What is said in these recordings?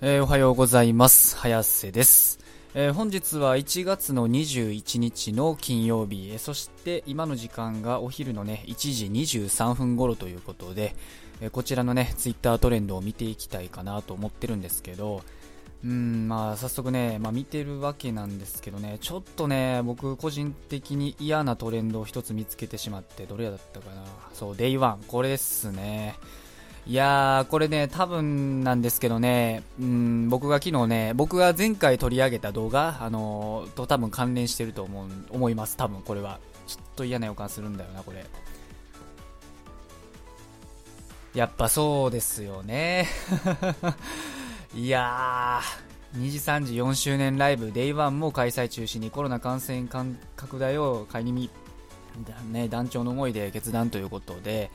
えー、おはようございます。早瀬です。えー、本日は1月の21日の金曜日、えー、そして今の時間がお昼のね、1時23分頃ということで、えこちらのね、ツイッタートレンドを見ていきたいかなと思ってるんですけど、うん、まあ早速ね、まあ見てるわけなんですけどね、ちょっとね、僕個人的に嫌なトレンドを一つ見つけてしまって、どれだったかな。そう、 Day One、これですね。いやー、これね、多分なんですけどね、うん、僕が昨日ね、僕が前回取り上げた動画、あのー、と多分関連してると思う、思います、多分これは。ちょっと嫌な予感するんだよな、これ。やっぱそうですよね。いやー、2時3時4周年ライブ、Day1 も開催中止にコロナ感染拡大を顧み、ね、団長の思いで決断ということで、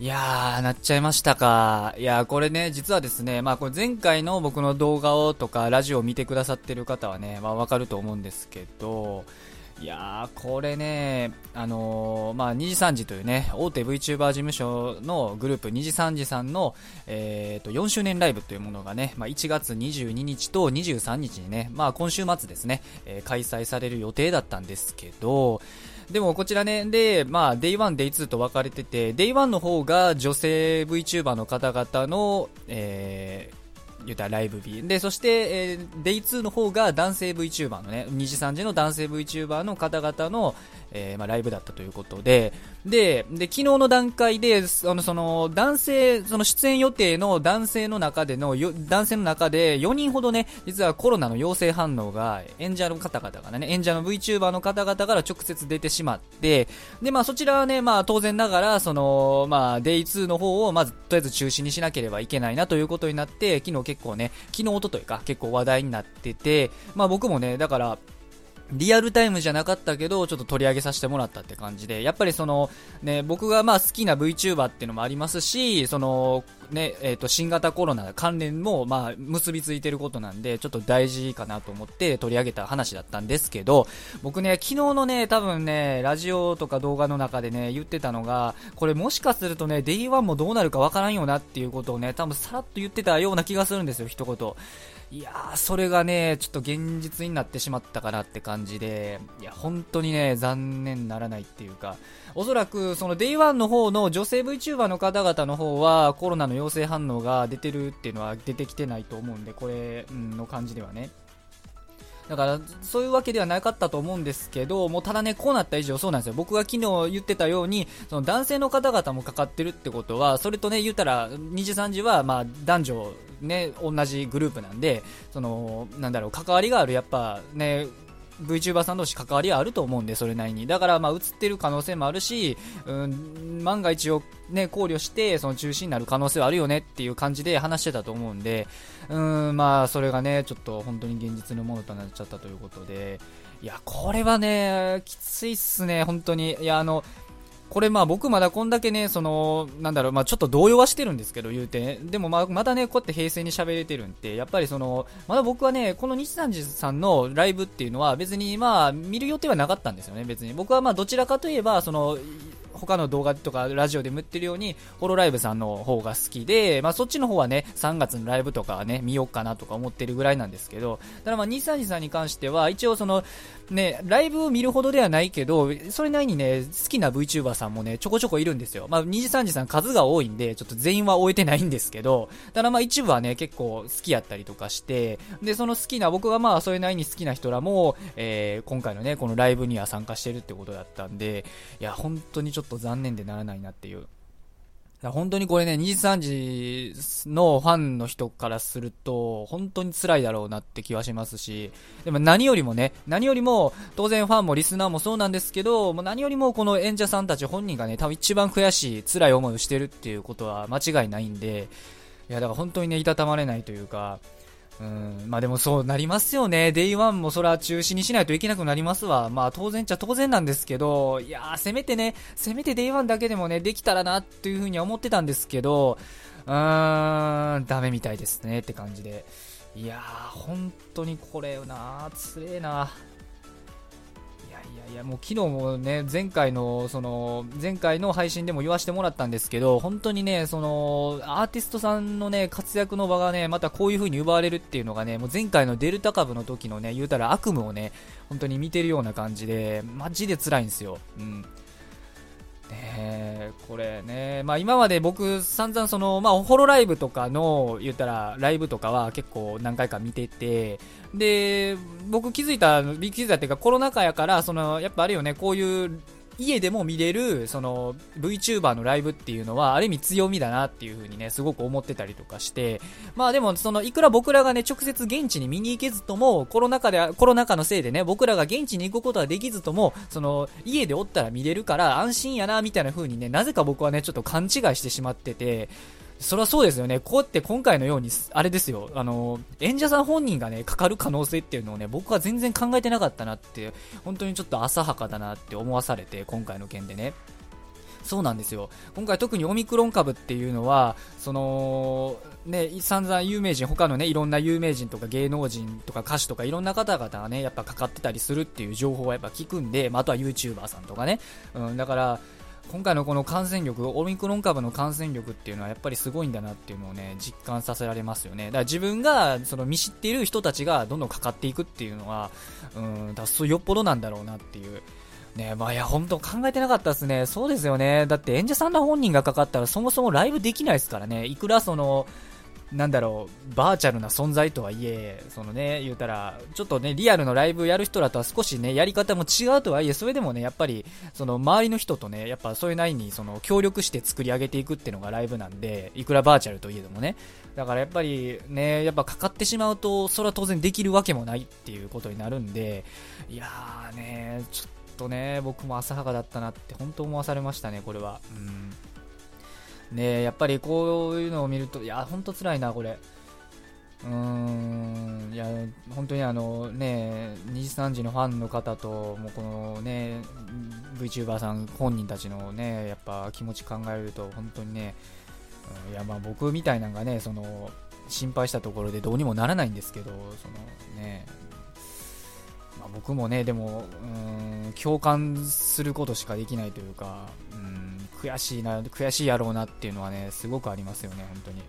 いやー、なっちゃいましたか。いやー、これね、実はですね、まあこれ前回の僕の動画をとかラジオを見てくださってる方はね、まあわかると思うんですけど、いやー、これね、あのー、まあ、2時3時というね、大手 VTuber 事務所のグループ、2時3時さんの、えー、と、4周年ライブというものがね、まあ、1月22日と23日にね、まあ、今週末ですね、えー、開催される予定だったんですけど、でもこちらね、で、まあ、デイ1、デイ2と分かれてて、デイ1の方が女性 VTuber の方々の、えー、言うたライブ日。で、そして、えー、デイ2の方が男性 VTuber のね、2時3時の男性 VTuber の方々の、えー、まあ、ライブだったということで、で、で、昨日の段階で、あの、その、男性、その出演予定の男性の中での、男性の中で4人ほどね、実はコロナの陽性反応が、演者の方々からね、演者の VTuber の方々から直接出てしまって、で、まあそちらはね、まあ当然ながら、その、まあ Day2 の方を、まずとりあえず中止にしなければいけないなということになって、昨日結構ね、昨日、おとといか、結構話題になってて、まあ僕もね、だから、リアルタイムじゃなかったけど、ちょっと取り上げさせてもらったって感じで、やっぱりその、ね、僕がまあ好きな VTuber っていうのもありますし、その、ね、えっ、ー、と、新型コロナ関連もまあ結びついてることなんで、ちょっと大事かなと思って取り上げた話だったんですけど、僕ね、昨日のね、多分ね、ラジオとか動画の中でね、言ってたのが、これもしかするとね、D1 もどうなるかわからんよなっていうことをね、多分さらっと言ってたような気がするんですよ、一言。いやー、それがね、ちょっと現実になってしまったかなって感じで、いや、本当にね、残念ならないっていうか、おそらく、その Day1 の方の女性 VTuber の方々の方は、コロナの陽性反応が出てるっていうのは出てきてないと思うんで、これ、の感じではね。だから、そういうわけではなかったと思うんですけど、もうただね、こうなった以上そうなんですよ。僕が昨日言ってたように、その男性の方々もかかってるってことは、それとね、言ったら、2時3時は、まあ、男女、ね、同じグループなんで、その、なんだろう、関わりがある、やっぱ、ね、VTuber さん同士関わりはあると思うんで、それなりに。だから、まあ、映ってる可能性もあるし、うん、万が一をね、考慮して、その中止になる可能性はあるよねっていう感じで話してたと思うんで、うん、まあ、それがね、ちょっと本当に現実のものとなっちゃったということで、いや、これはね、きついっすね、本当に。いや、あの、これまあ僕まだこんだけね、その、なんだろう、まあちょっと動揺はしてるんですけど、言うて。でもまあまだね、こうやって平成に喋れてるんで、やっぱりその、まだ僕はね、この日産寺さんのライブっていうのは別にまあ見る予定はなかったんですよね、別に。僕はまあどちらかといえば、その、他の動画とかラジオでも言ってるように、ホロライブさんの方が好きで、まあそっちの方はね、3月のライブとかね、見ようかなとか思ってるぐらいなんですけど、ただまあ、ニサニさんに関しては、一応その、ね、ライブを見るほどではないけど、それなりにね、好きな VTuber さんもね、ちょこちょこいるんですよ。まあ、2時3時さん数が多いんで、ちょっと全員は終えてないんですけど、ただまあ一部はね、結構好きやったりとかして、で、その好きな、僕がまあそれなりに好きな人らも、えー、今回のね、このライブには参加してるってことだったんで、いや、本当にちょっとょっと残念でならないなっていう。本当にこれね、2時3時のファンの人からすると、本当に辛いだろうなって気はしますし、でも何よりもね、何よりも、当然ファンもリスナーもそうなんですけど、もう何よりもこの演者さんたち本人がね、多分一番悔しい、辛い思いをしてるっていうことは間違いないんで、いや、だから本当にね、いたたまれないというか、うん、まあでもそうなりますよね。 Day One もそれは中止にしないといけなくなりますわ。まあ当然っちゃ当然なんですけど、いやー、せめてね、せめて Day One だけでもね、できたらなっていうふうには思ってたんですけど、うーん、ダメみたいですねって感じで。いやー、本当にこれなー、つれえな。ーいやもう昨日もね前回のその前回の配信でも言わせてもらったんですけど本当にねそのアーティストさんのね活躍の場がねまたこういう風に奪われるっていうのがねもう前回のデルタ株の時のね言うたら悪夢をね本当に見てるような感じでマジで辛いんですよ。うんねこれね、まあ今まで僕散々その、まあホロライブとかの言ったらライブとかは結構何回か見てて、で、僕気づいた、気づいたっていうかコロナ禍やから、その、やっぱあれよね、こういう家でも見れるその VTuber のライブっていうのはある意味強みだなっていう風にねすごく思ってたりとかしてまあでもそのいくら僕らがね直接現地に見に行けずともコロナ禍でコロナ禍のせいでね僕らが現地に行くことはできずともその家でおったら見れるから安心やなみたいな風にねなぜか僕はねちょっと勘違いしてしまっててそれはそうですよね。こうやって今回のように、あれですよ、あの、演者さん本人がね、かかる可能性っていうのをね、僕は全然考えてなかったなって、本当にちょっと浅はかだなって思わされて、今回の件でね。そうなんですよ。今回特にオミクロン株っていうのは、その、ね、散々有名人、他のね、いろんな有名人とか芸能人とか歌手とかいろんな方々がね、やっぱかかってたりするっていう情報はやっぱ聞くんで、まあ、あとは YouTuber さんとかね。うん、だから、今回のこの感染力、オミクロン株の感染力っていうのはやっぱりすごいんだなっていうのをね、実感させられますよね。だから自分が、その見知っている人たちがどんどんかかっていくっていうのは、うん、だそうよっぽどなんだろうなっていう。ねまあいや、本当考えてなかったですね。そうですよね。だって演者さんの本人がかかったらそもそもライブできないですからね。いくらその、なんだろう、バーチャルな存在とはいえ、そのね、言うたら、ちょっとね、リアルのライブやる人らとは少しね、やり方も違うとはいえ、それでもね、やっぱり、その周りの人とね、やっぱそういうなりに、その協力して作り上げていくっていうのがライブなんで、いくらバーチャルといえどもね。だからやっぱりね、やっぱかかってしまうと、それは当然できるわけもないっていうことになるんで、いやーね、ちょっとね、僕も浅はかだったなって本当思わされましたね、これは。うんねやっぱりこういうのを見ると、いや、ほんと辛いな、これ。うーん、いや、本当にあのね、2時3時のファンの方と、もうこのね、VTuber さん本人たちのね、やっぱ気持ち考えると、本当にね、うん、いや、まあ僕みたいなのがね、その、心配したところでどうにもならないんですけど、そのね、まあ、僕もね、でも、うん、共感することしかできないというか、うん悔しいな、悔しいやろうなっていうのはね、すごくありますよね、本当に。ね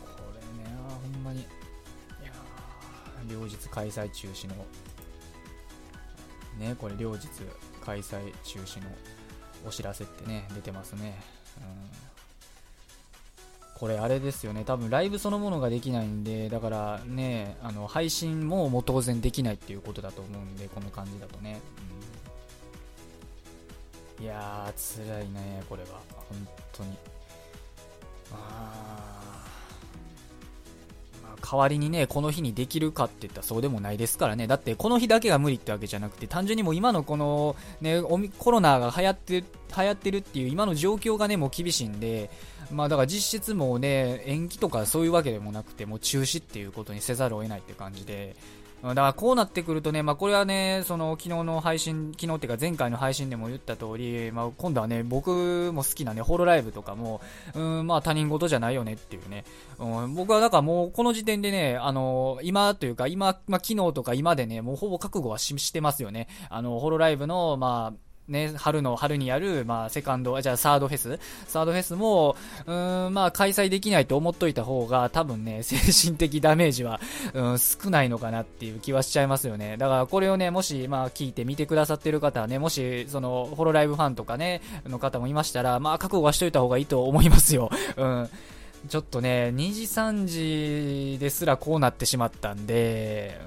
これね、ほんまに、いや両日開催中止の、ね、これ両日開催中止のお知らせってね、出てますね。うんこれあれですよね、多分ライブそのものができないんで、だからね、あの配信ももう当然できないっていうことだと思うんで、この感じだとね。いやー、辛いね、これは。本当に。あまあ、代わりにね、この日にできるかって言ったらそうでもないですからね。だって、この日だけが無理ってわけじゃなくて、単純にもう今のこの、ね、コロナが流行って、流行ってるっていう今の状況がね、もう厳しいんで、まあだから実質もうね、延期とかそういうわけでもなくて、もう中止っていうことにせざるを得ないって感じで、だからこうなってくるとね、まあ、これはね、その昨日の配信、昨日っていうか前回の配信でも言った通り、まあ、今度はね、僕も好きなね、ホロライブとかも、うん、まあ他人事じゃないよねっていうね、うん、僕はだからもうこの時点でね、あの、今というか今、まあ、昨日とか今でね、もうほぼ覚悟はししてますよね。あの、ホロライブの、まあ、ね、春の、春にやる、まあ、セカンド、じゃあ、サードフェスサードフェスも、うーん、まあ、開催できないと思っといた方が、多分ね、精神的ダメージは、うん、少ないのかなっていう気はしちゃいますよね。だから、これをね、もし、まあ、聞いて見てくださってる方はね、もし、その、ホロライブファンとかね、の方もいましたら、まあ、覚悟はしといた方がいいと思いますよ。うん。ちょっとね、2時3時ですらこうなってしまったんで、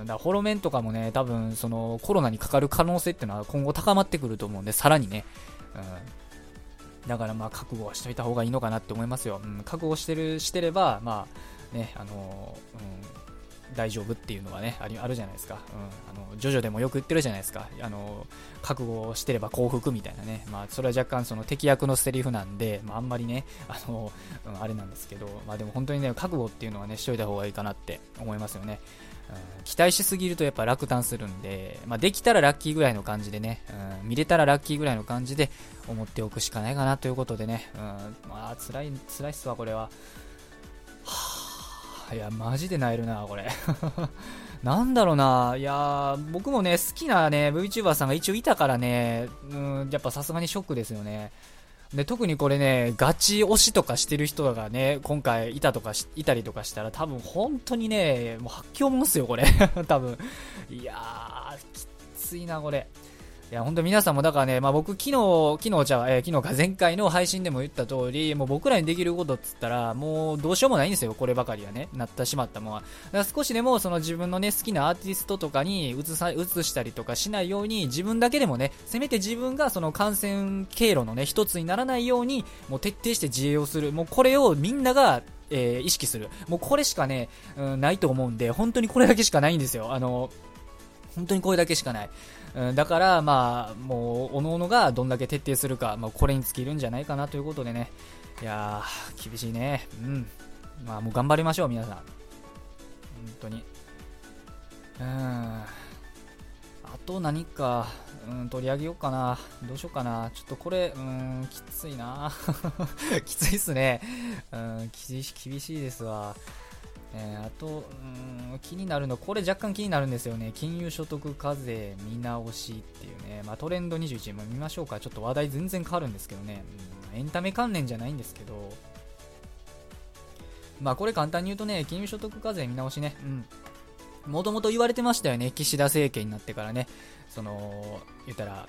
うん、だホロメンとかもね、多分そのコロナにかかる可能性っていうのは今後高まってくると思うんで、さらにね、うん、だからまあ覚悟はしといた方がいいのかなって思いますよ。うん、覚悟してる、してれば、まあ、ね、あの、うん大丈夫っていうのはね、あるじゃないですか。うん。あの、ジョジョでもよく言ってるじゃないですか。あの、覚悟してれば幸福みたいなね。まあ、それは若干その敵役のセリフなんで、まあ、あんまりね、あの、うん、あれなんですけど、まあでも本当にね、覚悟っていうのはね、しといた方がいいかなって思いますよね。うん、期待しすぎるとやっぱ落胆するんで、まあ、できたらラッキーぐらいの感じでね、うん、見れたらラッキーぐらいの感じで思っておくしかないかなということでね、うん、まあ、辛い、辛いっすわ、これは。はぁいや、マジでなえるな、これ。なんだろうな、いや僕もね、好きなね、VTuber さんが一応いたからね、うん、やっぱさすがにショックですよね。で、特にこれね、ガチ推しとかしてる人がね、今回いたとかいたりとかしたら、多分本当にね、もう発狂もんすよ、これ。多分。いやー、きついな、これ。いや、本当皆さんもだからね、まあ僕昨日、昨日じゃ、えー、昨日か前回の配信でも言った通り、もう僕らにできることっつったら、もうどうしようもないんですよ、こればかりはね。なってしまったもんは。だから少しでもその自分のね、好きなアーティストとかに移さ、移したりとかしないように、自分だけでもね、せめて自分がその感染経路のね、一つにならないように、もう徹底して自衛をする。もうこれをみんなが、えー、意識する。もうこれしかね、うん、ないと思うんで、本当にこれだけしかないんですよ。あの、本当にこれだけしかない。うん、だから、まあ、もう、おのおのがどんだけ徹底するか、まあ、これに尽きるんじゃないかなということでね。いやー、厳しいね。うん。まあ、もう頑張りましょう、皆さん。本当に。うん。あと何か、うん、取り上げようかな。どうしようかな。ちょっとこれ、うん、きついな。きついっすね。うん、厳しいですわ。えー、あと、うん、気になるの、これ若干気になるんですよね。金融所得課税見直しっていうね。まあ、トレンド21も見ましょうか。ちょっと話題全然変わるんですけどね。うん、エンタメ関連じゃないんですけど。まあ、これ簡単に言うとね、金融所得課税見直しね。うん。もともと言われてましたよね。岸田政権になってからね。その、言ったら、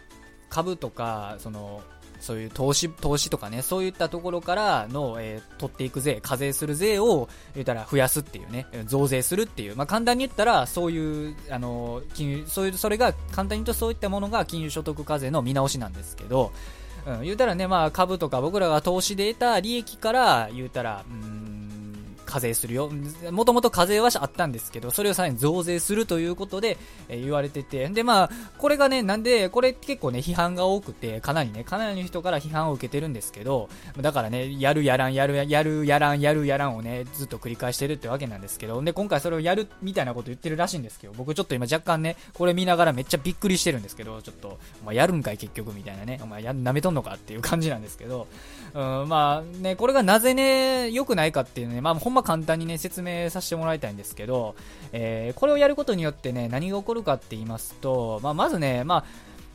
株とか、その、そういう投資、投資とかね、そういったところからの、えー、取っていく税、課税する税を、言ったら増やすっていうね、増税するっていう、まあ、簡単に言ったら、そういう、あの、金融、そういう、それが、簡単に言うとそういったものが金融所得課税の見直しなんですけど、うん、言うたらね、まあ、株とか僕らが投資で得た利益から、言うたら、うん課税するよ。もともと課税はあったんですけど、それをさらに増税するということで、え、言われてて、で、まあ、これがね、なんで、これ結構ね、批判が多くて、かなりね、かなりの人から批判を受けてるんですけど、だからね、やるやらん、やるやるやらん、やるやらんをね、ずっと繰り返してるってわけなんですけど、で、今回それをやるみたいなこと言ってるらしいんですけど、僕ちょっと今若干ね、これ見ながらめっちゃびっくりしてるんですけど、ちょっと、お前やるんかい結局みたいなね、お前や、舐めとんのかっていう感じなんですけど、うん、まあね、これがなぜね、良くないかっていうね、まあほんま簡単にね、説明させてもらいたいんですけど、えー、これをやることによってね、何が起こるかって言いますと、まあ、まずね、まあ、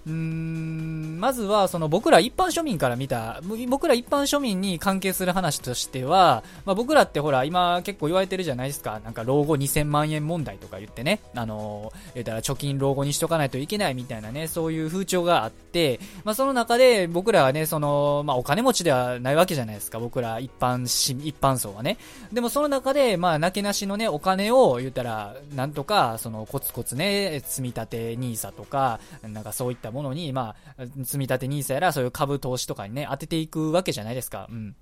うんまずはその僕ら一般庶民から見た僕ら一般庶民に関係する話としては、まあ、僕らってほら今結構言われてるじゃないですか。なんか老後2000万円問題とか言ってね。あの言ったら貯金老後にしとかないといけないみたいなね。そういう風潮があって、まあ、その中で僕らはねその、まあ、お金持ちではないわけじゃないですか。僕ら一般し一般層はね。でもその中でまあなけなしのねお金を言ったらなんとかそのコツコツね積み立て NISA とかなんかそういったものに、まあ、積み立て NISA やらそういう株投資とかにね、当てていくわけじゃないですか。うん。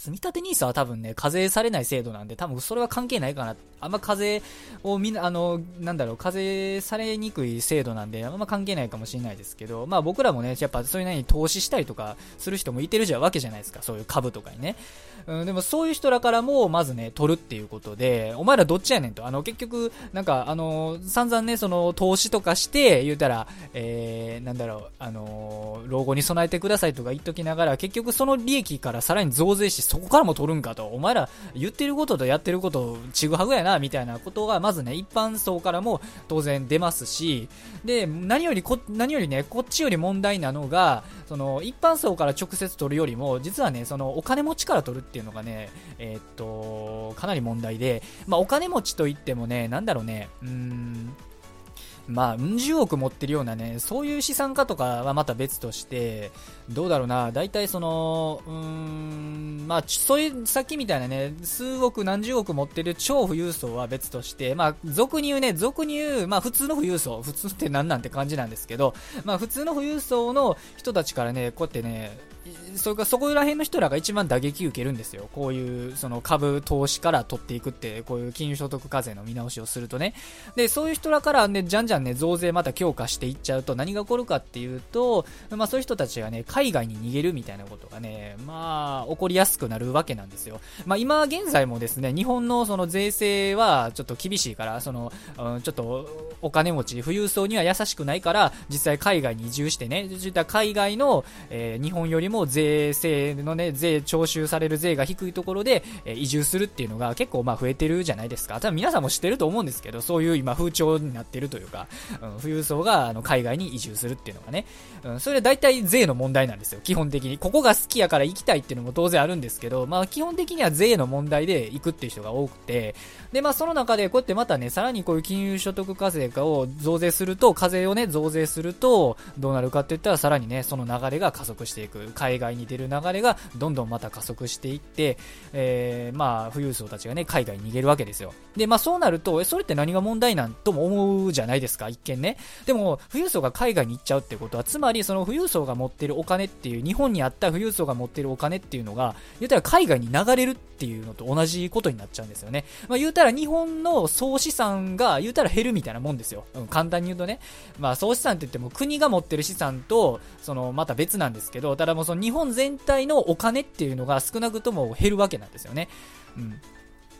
積立 NISA は多分ね、課税されない制度なんで、多分それは関係ないかな。あんま課税をみんな、あの、なんだろう、課税されにくい制度なんで、あんま関係ないかもしれないですけど、まあ僕らもね、やっぱそういうのに投資したりとかする人もいてるじゃわけじゃないですか。そういう株とかにね。うん、でもそういう人らからも、まずね、取るっていうことで、お前らどっちやねんと。あの、結局、なんか、あの、散々ね、その、投資とかして、言うたら、えー、なんだろう、あの、老後に備えてくださいとか言っときながら、結局その利益からさらに増税して、そこからも取るんかと、お前ら言ってることとやってることちぐはぐやな、みたいなことが、まずね、一般層からも当然出ますし、で、何よりこ、何よりね、こっちより問題なのが、その、一般層から直接取るよりも、実はね、その、お金持ちから取るっていうのがね、えー、っと、かなり問題で、まあ、お金持ちといってもね、なんだろうね、うーん、まあ、うん十億持ってるようなね、そういう資産家とかはまた別として、どうだろうな、大体その、うーん、まあ、そういう、さっきみたいなね、数億、何十億持ってる超富裕層は別として、まあ、俗に言うね、俗に言う、まあ、普通の富裕層、普通って何なんて感じなんですけど、まあ、普通の富裕層の人たちからね、こうやってね、それかそこら辺の人らが一番打撃受けるんですよ。こういうその株投資から取っていくって、こういう金融所得課税の見直しをするとね。で、そういう人らからね、じゃんじゃんね、増税また強化していっちゃうと何が起こるかっていうと、まあそういう人たちがね、海外に逃げるみたいなことがね、まあ起こりやすくなるわけなんですよ。まあ今現在もですね、日本のその税制はちょっと厳しいから、その、うん、ちょっとお金持ち、富裕層には優しくないから、実際海外に移住してね、そういった海外の、えー、日本よりも税税制のね、税、徴収される税が低いところで、え移住するっていうのが結構まあ増えてるじゃないですか。多分皆さんも知ってると思うんですけど、そういう今風潮になってるというか、うん、富裕層があの海外に移住するっていうのがね、うん、それ大体税の問題なんですよ、基本的に。ここが好きやから行きたいっていうのも当然あるんですけど、まあ基本的には税の問題で行くっていう人が多くて、でまあその中でこうやってまたね、さらにこういう金融所得課税化を増税すると、課税をね、増税すると、どうなるかって言ったらさらにね、その流れが加速していく。海外に出る流れがどんどんまた加速していって、えー、まあ富裕層たちがね、海外に逃げるわけですよ。で、まあそうなると、それって何が問題なんとも思うじゃないですか、一見ね。でも、富裕層が海外に行っちゃうってことは、つまりその富裕層が持ってるお金っていう、日本にあった富裕層が持ってるお金っていうのが、言ったら海外に流れるっていうのと同じことになっちゃうんですよね。まあ言うたら日本の総資産が言うたら減るみたいなもんですよ。うん、簡単に言うとね。まあ総資産って言っても国が持ってる資産と、そのまた別なんですけど、ただもうその日本全体のお金っていうのが少なくとも減るわけなんですよね。うん。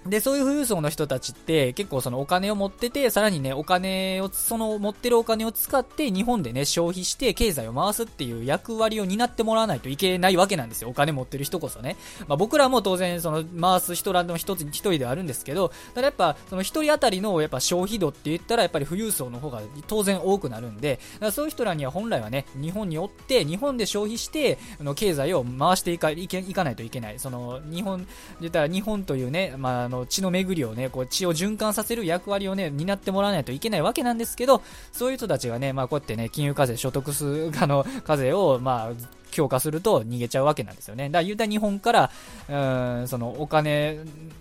で、そういう富裕層の人たちって結構そのお金を持ってて、さらにね、お金を、その持ってるお金を使って日本でね、消費して経済を回すっていう役割を担ってもらわないといけないわけなんですよ。お金持ってる人こそね。まあ僕らも当然その回す人らの一つ、一人ではあるんですけど、ただやっぱその一人当たりのやっぱ消費度って言ったらやっぱり富裕層の方が当然多くなるんで、そういう人らには本来はね、日本におって、日本で消費して、あの経済を回していかいけいかないといけない。その日本、言ったら日本というね、まあの血の巡りをね、こう血を循環させる役割をね、担ってもらわないといけないわけなんですけど、そういう人たちがね、まあこうやってね、金融課税、所得数あの課税を、まあ、強化すると逃げちゃうわけなんですよね。だから言うたら日本から、うん、そのお金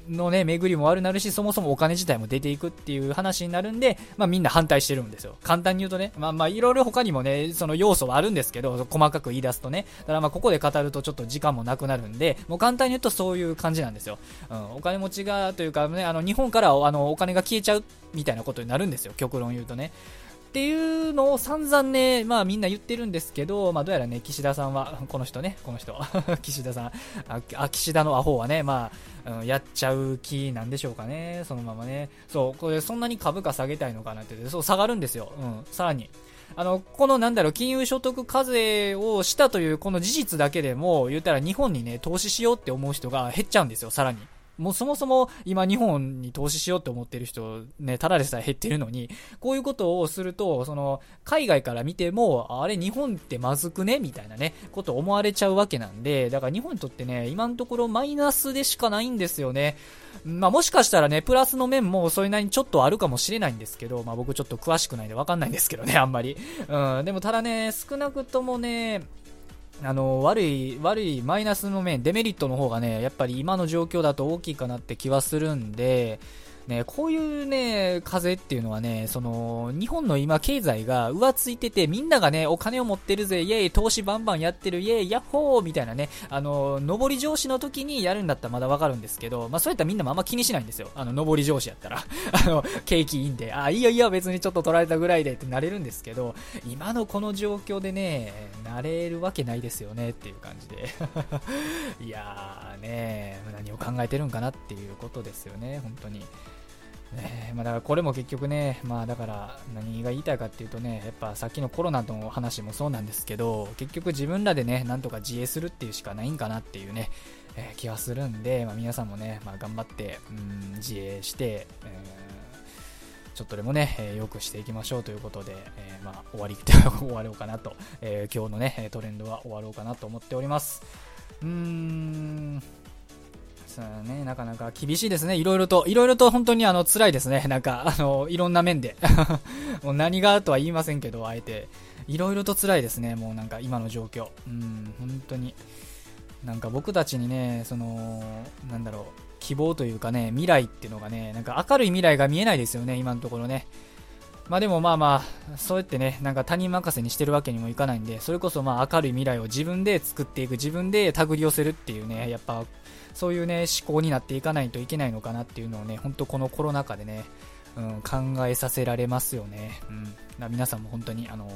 のね、巡りも悪なるし、そもそもお金自体も出ていくっていう話になるんで、まあみんな反対してるんですよ。簡単に言うとね、まあまあいろいろ他にもね、その要素はあるんですけど、細かく言い出すとね。だからまあここで語るとちょっと時間もなくなるんで、もう簡単に言うとそういう感じなんですよ。うん、お金持ちがというかね、あの日本からあのお金が消えちゃうみたいなことになるんですよ。極論言うとね。っていうのを散々ね、まあみんな言ってるんですけど、まあどうやらね、岸田さんは、この人ね、この人、岸田さん、あ、岸田のアホはね、まあ、うん、やっちゃう気なんでしょうかね、そのままね。そう、これそんなに株価下げたいのかなって、そう、下がるんですよ。うん、さらに。あの、このなんだろう、金融所得課税をしたというこの事実だけでも、言ったら日本にね、投資しようって思う人が減っちゃうんですよ、さらに。もうそもそも今日本に投資しようって思ってる人、ね、ただでさえ減ってるのに、こういうことをすると、その、海外から見ても、あれ日本ってまずくね？みたいなね、こと思われちゃうわけなんで、だから日本にとってね、今のところマイナスでしかないんですよね。まあもしかしたらね、プラスの面もそれなりにちょっとあるかもしれないんですけど、まあ僕ちょっと詳しくないんでわかんないんですけどね、あんまり。うん、でもただね、少なくともね、あの悪い、悪いマイナスの面、デメリットの方がね、やっぱり今の状況だと大きいかなって気はするんで、ね、こういうね、風っていうのはね、その、日本の今経済が浮ついてて、みんながね、お金を持ってるぜ、イェイ、投資バンバンやってる、イェイ、ヤッホーみたいなね、あの、上り上司の時にやるんだったらまだわかるんですけど、まあそういったらみんなもあんま気にしないんですよ。あの、上り上司やったら。あの、景気いいんで、あ、いいよいいよ、別にちょっと取られたぐらいでってなれるんですけど、今のこの状況でね、なれるわけないですよねっていう感じで。いやーね、何を考えてるんかなっていうことですよね、本当に。え、まあ、だからこれも結局ね、まあだから何が言いたいかっていうとね、やっぱさっきのコロナの話もそうなんですけど、結局自分らでね、なんとか自衛するっていうしかないんかなっていうね、えー、気はするんで、まあ、皆さんもね、まあ、頑張って、うん、自衛して、えー、ちょっとでもね、えー、良くしていきましょうということで、えまあ、終わり、終わろうかなと、え今日のね、トレンドは終わろうかなと思っております。うーん、そね、なかなか厳しいですね。いろいろと、いろいろと本当にあの、辛いですね。なんか、あの、いろんな面で。もう何がとは言いませんけど、あえて。いろいろと辛いですね。もうなんか今の状況。うん、本当に。なんか僕たちにね、その、なんだろう、希望というかね、未来っていうのがね、なんか明るい未来が見えないですよね、今のところね。まあでもまあまあ、そうやってね、なんか他人任せにしてるわけにもいかないんで、それこそまあ明るい未来を自分で作っていく、自分で手繰り寄せるっていうね、やっぱそういうね、思考になっていかないといけないのかなっていうのをね、本当このコロナ禍でね、うん、考えさせられますよね。うん。皆さんも本当に、あの、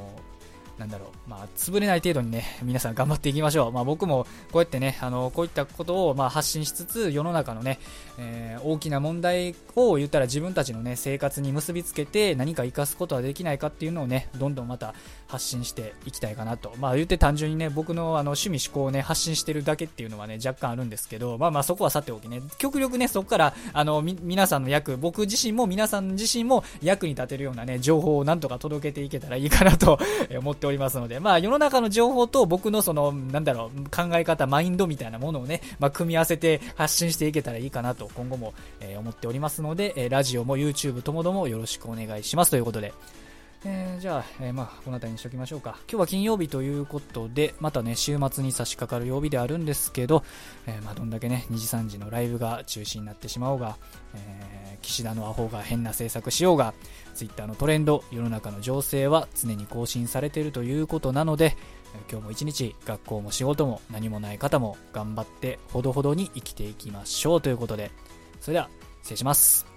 なんだろう、まあ、潰れない程度にね、皆さん頑張っていきましょう。まあ、僕もこうやってね、あの、こういったことをまあ発信しつつ、世の中のね、えー、大きな問題を言ったら自分たちのね、生活に結びつけて何か活かすことはできないかっていうのをね、どんどんまた発信していきたいかなと。まあ、言って単純にね、僕のあの趣味思考をね、発信してるだけっていうのはね、若干あるんですけど、まあまあそこはさておきね、極力ね、そこから、あの、皆さんの役、僕自身も皆さん自身も役に立てるようなね、情報をなんとか届けていけたらいいかなと 思ってておりますので、まあ世の中の情報と僕のその、なんだろう、考え方、マインドみたいなものをね、まあ組み合わせて発信していけたらいいかなと今後も、えー、思っておりますので、えー、ラジオも YouTube ともどもよろしくお願いしますということで、えー、じゃあ、えー、まあ、この辺りにしときましょうか。今日は金曜日ということで、またね、週末に差し掛かる曜日であるんですけど、えー、まあ、どんだけね、2時3時のライブが中止になってしまおうが、え岸田のアホが変な政策しようが、Twitter のトレンド、世の中の情勢は常に更新されているということなので、今日も一日、学校も仕事も何もない方も頑張ってほどほどに生きていきましょうということで、それでは、失礼します。